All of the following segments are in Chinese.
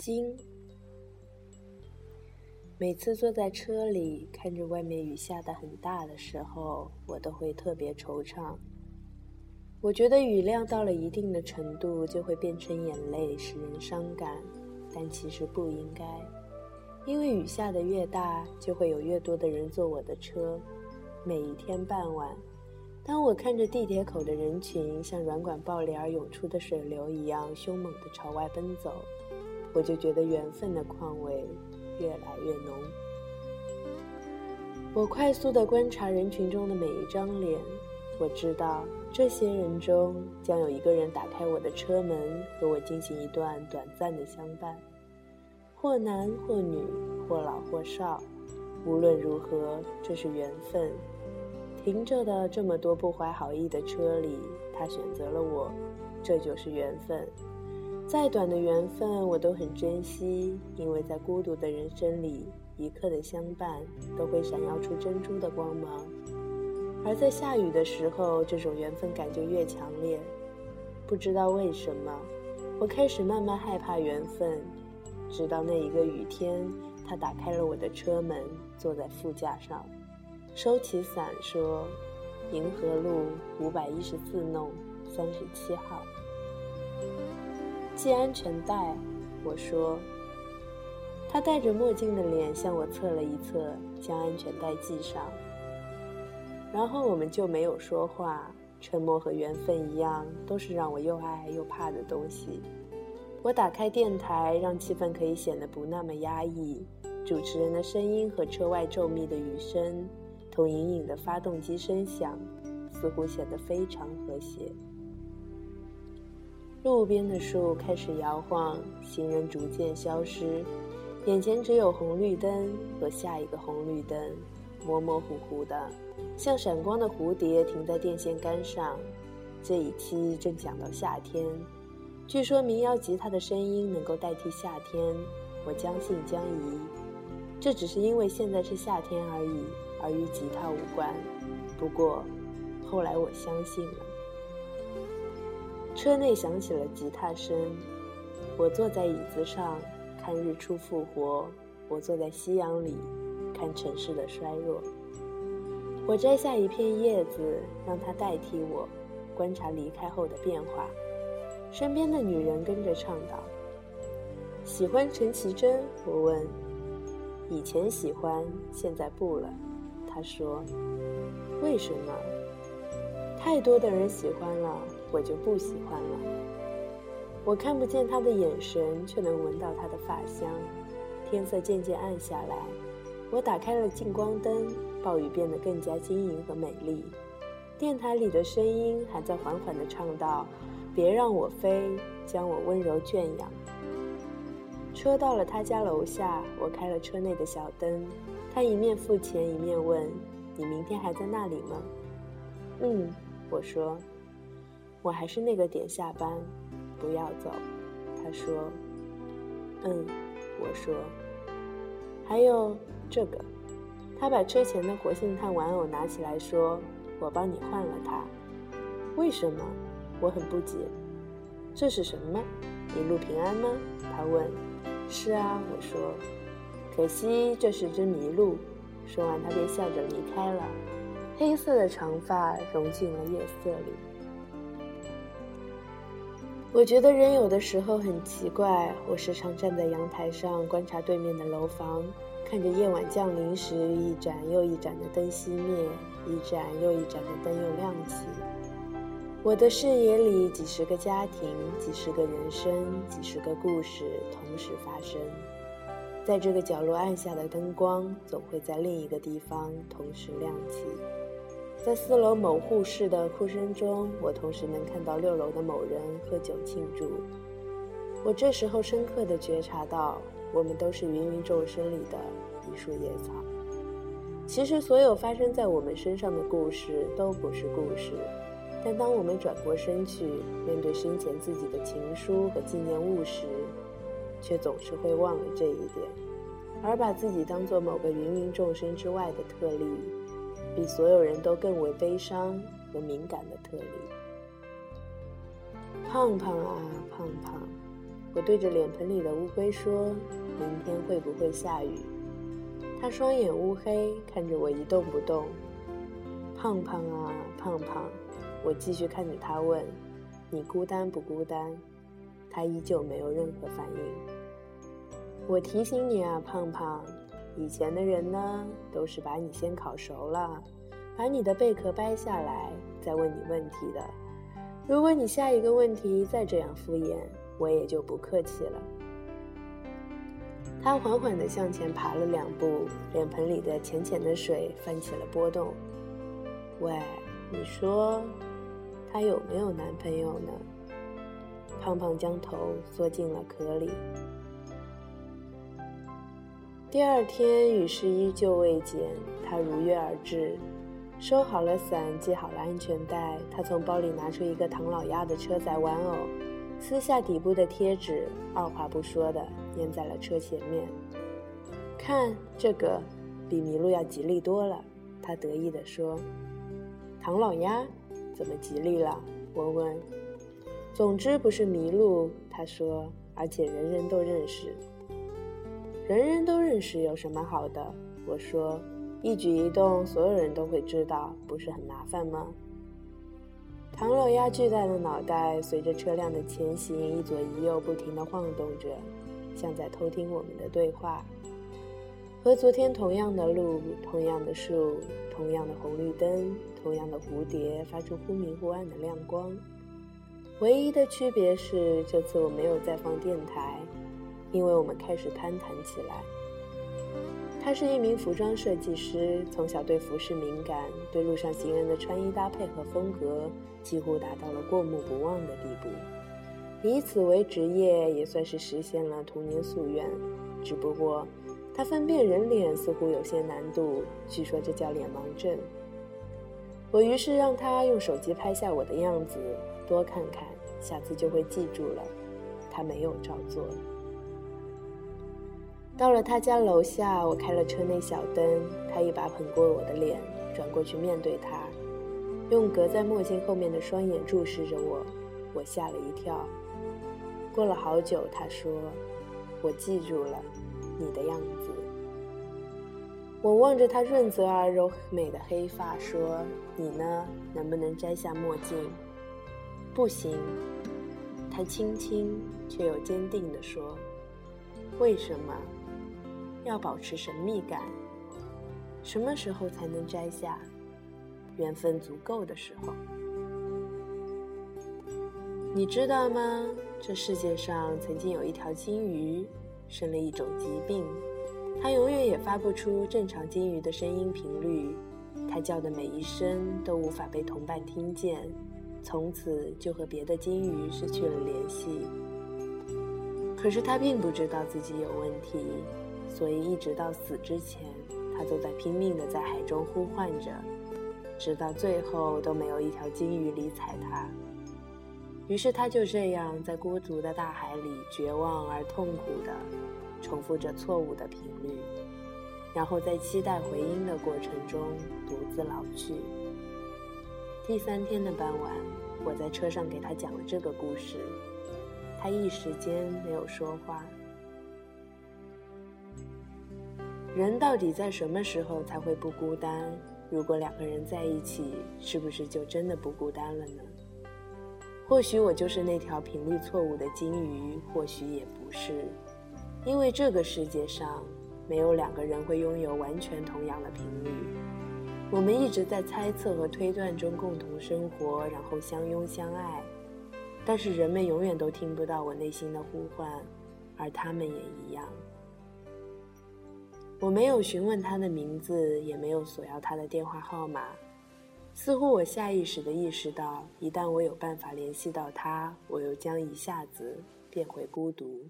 金。每次坐在车里，看着外面雨下的很大的时候，我都会特别惆怅。我觉得雨量到了一定的程度，就会变成眼泪，使人伤感。但其实不应该，因为雨下的越大，就会有越多的人坐我的车。每一天傍晚，当我看着地铁口的人群像软管爆裂而涌出的水流一样凶猛地朝外奔走，我就觉得缘分的况味。越来越浓。我快速地观察人群中的每一张脸，我知道这些人中将有一个人打开我的车门，和我进行一段短暂的相伴，或男或女，或老或少。无论如何，这是缘分。停着的这么多不怀好意的车里，他选择了我，这就是缘分。再短的缘分，我都很珍惜，因为在孤独的人生里，一刻的相伴都会闪耀出珍珠的光芒。而在下雨的时候，这种缘分感就越强烈。不知道为什么，我开始慢慢害怕缘分。直到那一个雨天，他打开了我的车门，坐在副驾上，收起伞说：“银河路五百一十四弄三十七号。”系安全带，我说。他戴着墨镜的脸向我侧了一侧，将安全带系上。然后我们就没有说话。沉默和缘分一样，都是让我又爱又怕的东西。我打开电台，让气氛可以显得不那么压抑。主持人的声音和车外骤密的雨声，同隐隐的发动机声响，似乎显得非常和谐。路边的树开始摇晃，行人逐渐消失，眼前只有红绿灯和下一个红绿灯，模模糊糊的，像闪光的蝴蝶停在电线杆上。这一期正讲到夏天，据说民谣吉他的声音能够代替夏天，我将信将疑。这只是因为现在是夏天而已，而与吉他无关。不过，后来我相信了。车内响起了吉他声，我坐在椅子上看日出复活，我坐在夕阳里看城市的衰弱。我摘下一片叶子，让它代替我，观察离开后的变化。身边的女人跟着唱道：“喜欢陈绮贞？”我问。“以前喜欢，现在不了。”她说。“为什么？”太多的人喜欢了。我就不喜欢了。我看不见他的眼神，却能闻到他的发香。天色渐渐暗下来，我打开了近光灯，暴雨变得更加晶莹和美丽。电台里的声音还在缓缓地唱道：“别让我飞，将我温柔圈养。”车到了他家楼下，我开了车内的小灯。他一面付钱，一面问：“你明天还在那里吗？”“嗯。”我说。我还是那个点下班，不要走。他说：“嗯。”我说：“还有这个。”他把车前的活性炭玩偶拿起来说：“我帮你换了它。”为什么？我很不解。这是什么？一路平安吗？他问。是啊，我说。可惜这是只麋鹿。说完，他便笑着离开了，黑色的长发融进了夜色里。我觉得人有的时候很奇怪。我时常站在阳台上观察对面的楼房，看着夜晚降临时一盏又一盏的灯熄灭，一盏又一盏的灯又亮起。我的视野里，几十个家庭，几十个人生，几十个故事同时发生。在这个角落暗下的灯光，总会在另一个地方同时亮起。在四楼某护士的哭声中，我同时能看到六楼的某人喝酒庆祝。我这时候深刻地觉察到，我们都是芸芸众生里的一束野草。其实，所有发生在我们身上的故事都不是故事，但当我们转过身去面对生前自己的情书和纪念物时，却总是会忘了这一点，而把自己当做某个芸芸众生之外的特例。比所有人都更为悲伤和敏感的特例。胖胖啊，胖胖，我对着脸盆里的乌龟说：“明天会不会下雨？”它双眼乌黑，看着我一动不动。胖胖啊，胖胖，我继续看着他问：“你孤单不孤单？”他依旧没有任何反应。我提醒你啊，胖胖，以前的人呢，都是把你先烤熟了，把你的贝壳掰下来，再问你问题的。如果你下一个问题再这样敷衍，我也就不客气了。他缓缓地向前爬了两步，脸盆里的浅浅的水翻起了波动。喂，你说，她有没有男朋友呢？胖胖将头缩进了壳里。第二天雨势依旧未减，他如约而至。收好了伞，系好了安全带，他从包里拿出一个唐老鸭的车载玩偶，撕下底部的贴纸，二话不说的粘在了车前面。看这个，比麋鹿要吉利多了，他得意地说。唐老鸭，怎么吉利了？我问。总之不是麋鹿，他说，而且人人都认识。人人都认识有什么好的？我说。一举一动，所有人都会知道，不是很麻烦吗？唐老鸭巨大的脑袋随着车辆的前行一左一右不停地晃动着，像在偷听我们的对话。和昨天同样的路，同样的树，同样的红绿灯，同样的蝴蝶，发出忽明忽暗的亮光。唯一的区别是，这次我没有再放电台，因为我们开始攀谈起来。他是一名服装设计师，从小对服饰敏感，对路上行人的穿衣搭配和风格几乎达到了过目不忘的地步。以此为职业，也算是实现了童年夙愿。只不过，他分辨人脸似乎有些难度，据说这叫脸盲症。我于是让他用手机拍下我的样子，多看看，下次就会记住了。他没有照做。到了他家楼下，我开了车内小灯，他一把捧过我的脸，转过去面对他，用隔在墨镜后面的双眼注视着我，我吓了一跳。过了好久，他说：“我记住了你的样子。”我望着他润泽而柔美的黑发，说：“你呢？能不能摘下墨镜？”“不行。”他轻轻却又坚定地说：“为什么？”要保持神秘感，什么时候才能摘下？缘分足够的时候。你知道吗？这世界上曾经有一条金鱼，生了一种疾病，它永远也发不出正常金鱼的声音频率，它叫的每一声都无法被同伴听见，从此就和别的金鱼失去了联系。可是它并不知道自己有问题。所以，一直到死之前，他都在拼命的在海中呼唤着，直到最后都没有一条金鱼理睬他。于是，他就这样在孤独的大海里，绝望而痛苦的重复着错误的频率，然后在期待回音的过程中独自老去。第三天的傍晚，我在车上给他讲了这个故事，他一时间没有说话。人到底在什么时候才会不孤单？如果两个人在一起，是不是就真的不孤单了呢？或许我就是那条频率错误的金鱼，或许也不是，因为这个世界上没有两个人会拥有完全同样的频率。我们一直在猜测和推断中共同生活，然后相拥相爱，但是人们永远都听不到我内心的呼唤，而他们也一样。我没有询问他的名字，也没有索要他的电话号码。似乎我下意识地意识到，一旦我有办法联系到他，我又将一下子变回孤独。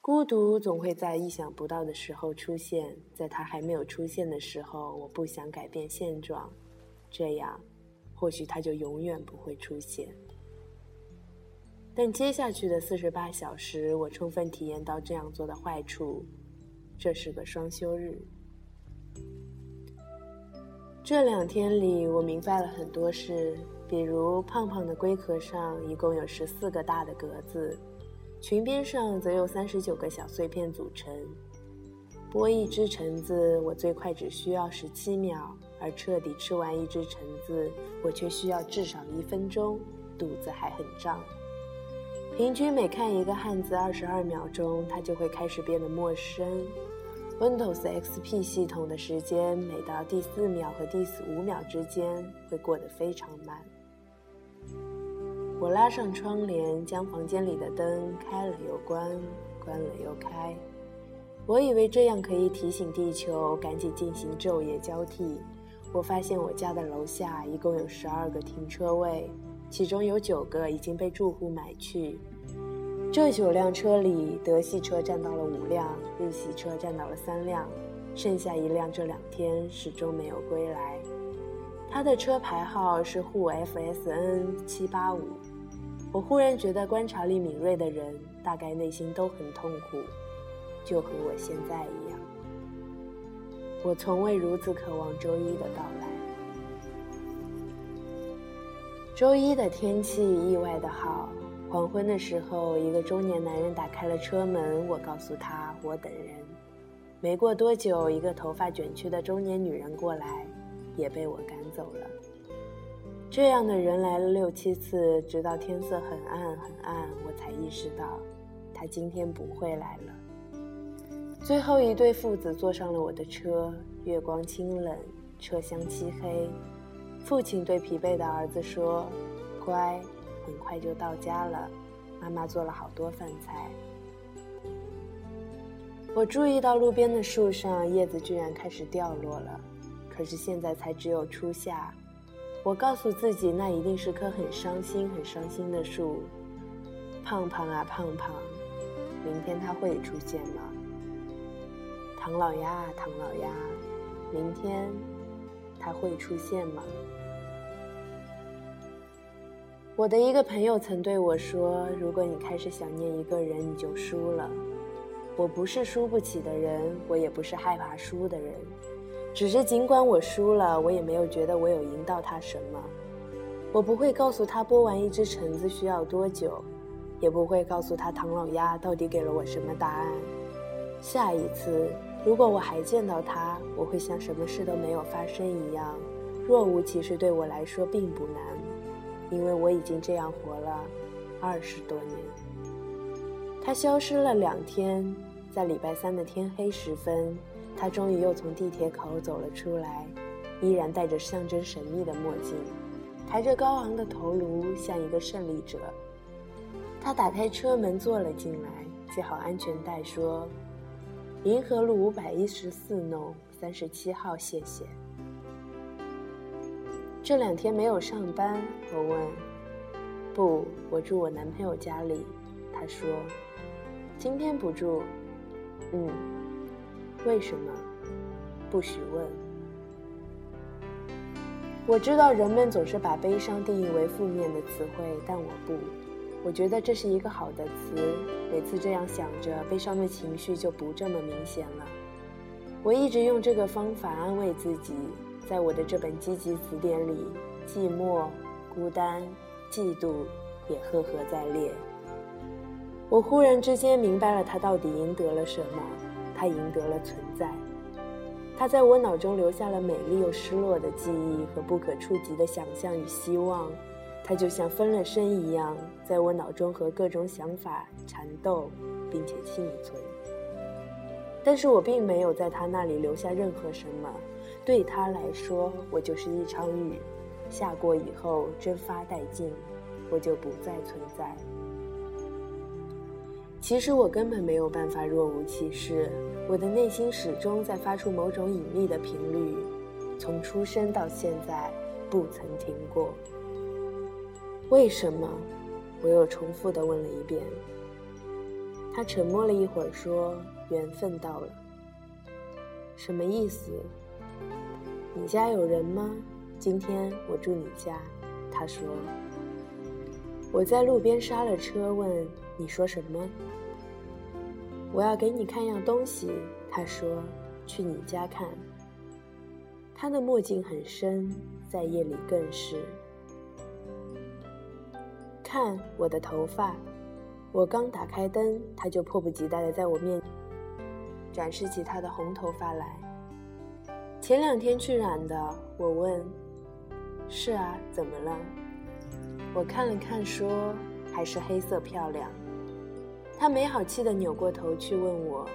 孤独总会在意想不到的时候出现，在他还没有出现的时候，我不想改变现状，这样，或许他就永远不会出现。但接下去的四十八小时，我充分体验到这样做的坏处。这是个双休日。这两天里，我明白了很多事，比如胖胖的龟壳上一共有十四个大的格子，裙边上则有三十九个小碎片组成。剥一只橙子，我最快只需要十七秒，而彻底吃完一只橙子，我却需要至少一分钟，肚子还很胀。平均每看一个汉字二十二秒钟，它就会开始变得陌生。Windows XP 系统的时间，每到第四秒和第五秒之间会过得非常慢。我拉上窗帘，将房间里的灯开了又关，关了又开。我以为这样可以提醒地球赶紧进行昼夜交替。我发现我家的楼下一共有十二个停车位，其中有九个已经被住户买去。这九辆车里，德系车占到了五辆，日系车占到了三辆，剩下一辆这两天始终没有归来。他的车牌号是沪 FSN 七八五。我忽然觉得，观察力敏锐的人大概内心都很痛苦。就和我现在一样，我从未如此渴望周一的到来。周一的天气意外的好，黄昏的时候，一个中年男人打开了车门，我告诉他我等人。没过多久，一个头发卷曲的中年女人过来，也被我赶走了。这样的人来了六七次，直到天色很暗很暗，我才意识到，他今天不会来了。最后一对父子坐上了我的车，月光清冷，车厢漆黑。父亲对疲惫的儿子说：“乖，很快就到家了，妈妈做了好多饭菜。”我注意到路边的树上叶子居然开始掉落了，可是现在才只有初夏。我告诉自己，那一定是棵很伤心、很伤心的树。胖胖啊，胖胖，明天它会出现吗？唐老鸭啊，唐老鸭，明天它会出现吗？我的一个朋友曾对我说：“如果你开始想念一个人，你就输了。”我不是输不起的人，我也不是害怕输的人，只是尽管我输了，我也没有觉得我有赢到他什么。我不会告诉他剥完一只橙子需要多久，也不会告诉他唐老鸭到底给了我什么答案。下一次。如果我还见到他，我会像什么事都没有发生一样，若无其事。对我来说并不难，因为我已经这样活了二十多年。他消失了两天，在礼拜三的天黑时分，他终于又从地铁口走了出来，依然戴着象征神秘的墨镜，抬着高昂的头颅，像一个胜利者。他打开车门坐了进来，系好安全带，说。银河路五百一十四弄三十七号，谢谢。这两天没有上班，我问。不，我住我男朋友家里。他说，今天不住。嗯，为什么？不许问。我知道人们总是把悲伤定义为负面的词汇，但我不。我觉得这是一个好的词，每次这样想着，悲伤的情绪就不这么明显了。我一直用这个方法安慰自己，在我的这本积极词典里，寂寞、孤单、嫉妒也赫赫在列。我忽然之间明白了，他到底赢得了什么？他赢得了存在。他在我脑中留下了美丽又失落的记忆和不可触及的想象与希望。他就像分了身一样，在我脑中和各种想法缠斗，并且幸存。但是我并没有在他那里留下任何什么，对他来说，我就是一场雨，下过以后蒸发殆尽，我就不再存在。其实我根本没有办法若无其事，我的内心始终在发出某种隐秘的频率，从出生到现在，不曾停过。为什么？我又重复的问了一遍。他沉默了一会儿，说：“缘分到了。”什么意思？你家有人吗？今天我住你家。他说。我在路边刹了车，问：“你说什么？”我要给你看样东西。他说：“去你家看。”他的墨镜很深，在夜里更是。看我的头发，我刚打开灯，他就迫不及待的在我面展示起他的红头发来。前两天去染的，我问：“是啊，怎么了？”我看了看，说：“还是黑色漂亮。”他没好气地扭过头去问我：“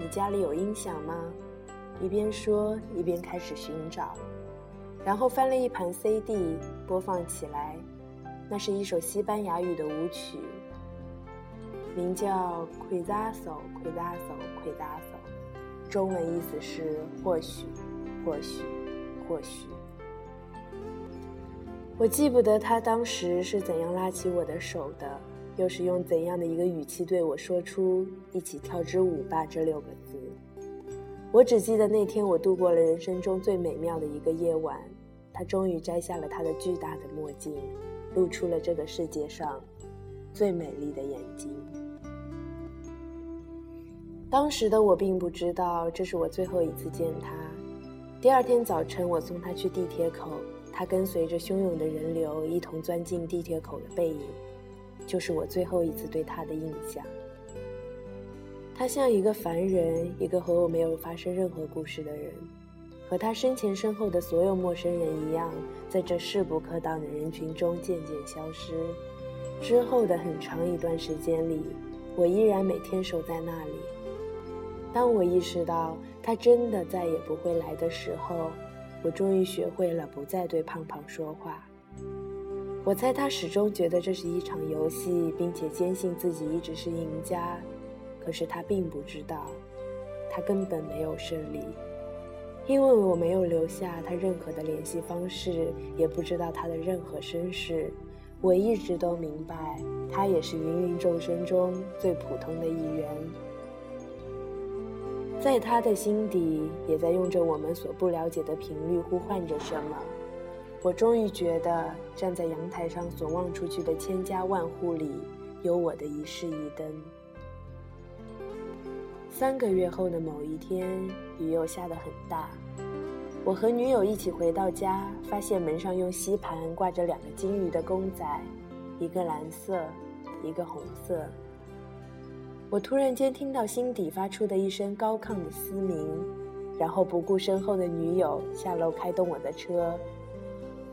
你家里有音响吗？”一边说一边开始寻找，然后翻了一盘 CD 播放起来。那是一首西班牙语的舞曲，名叫《Quizás o Quizás o Quizás o》，中文意思是“或许，或许，或许”。我记不得他当时是怎样拉起我的手的，又是用怎样的一个语气对我说出“一起跳支舞吧”这六个字。我只记得那天我度过了人生中最美妙的一个夜晚，他终于摘下了他的巨大的墨镜。露出了这个世界上最美丽的眼睛。当时的我并不知道这是我最后一次见他。第二天早晨，我送他去地铁口，他跟随着汹涌的人流一同钻进地铁口的背影，就是我最后一次对他的印象。他像一个凡人，一个和我没有发生任何故事的人。和他身前身后的所有陌生人一样，在这势不可挡的人群中渐渐消失。之后的很长一段时间里，我依然每天守在那里。当我意识到他真的再也不会来的时候，我终于学会了不再对胖胖说话。我猜他始终觉得这是一场游戏，并且坚信自己一直是赢家。可是他并不知道，他根本没有胜利。因为我没有留下他任何的联系方式，也不知道他的任何身世，我一直都明白，他也是芸芸众生中最普通的一员。在他的心底，也在用着我们所不了解的频率呼唤着什么。我终于觉得，站在阳台上所望出去的千家万户里，有我的一室一灯。三个月后的某一天，雨又下得很大。我和女友一起回到家，发现门上用吸盘挂着两个金鱼的公仔，一个蓝色，一个红色。我突然间听到心底发出的一声高亢的嘶鸣，然后不顾身后的女友，下楼开动我的车。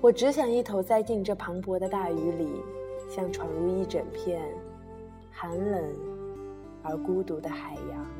我只想一头栽进这磅礴的大雨里，像闯入一整片寒冷而孤独的海洋。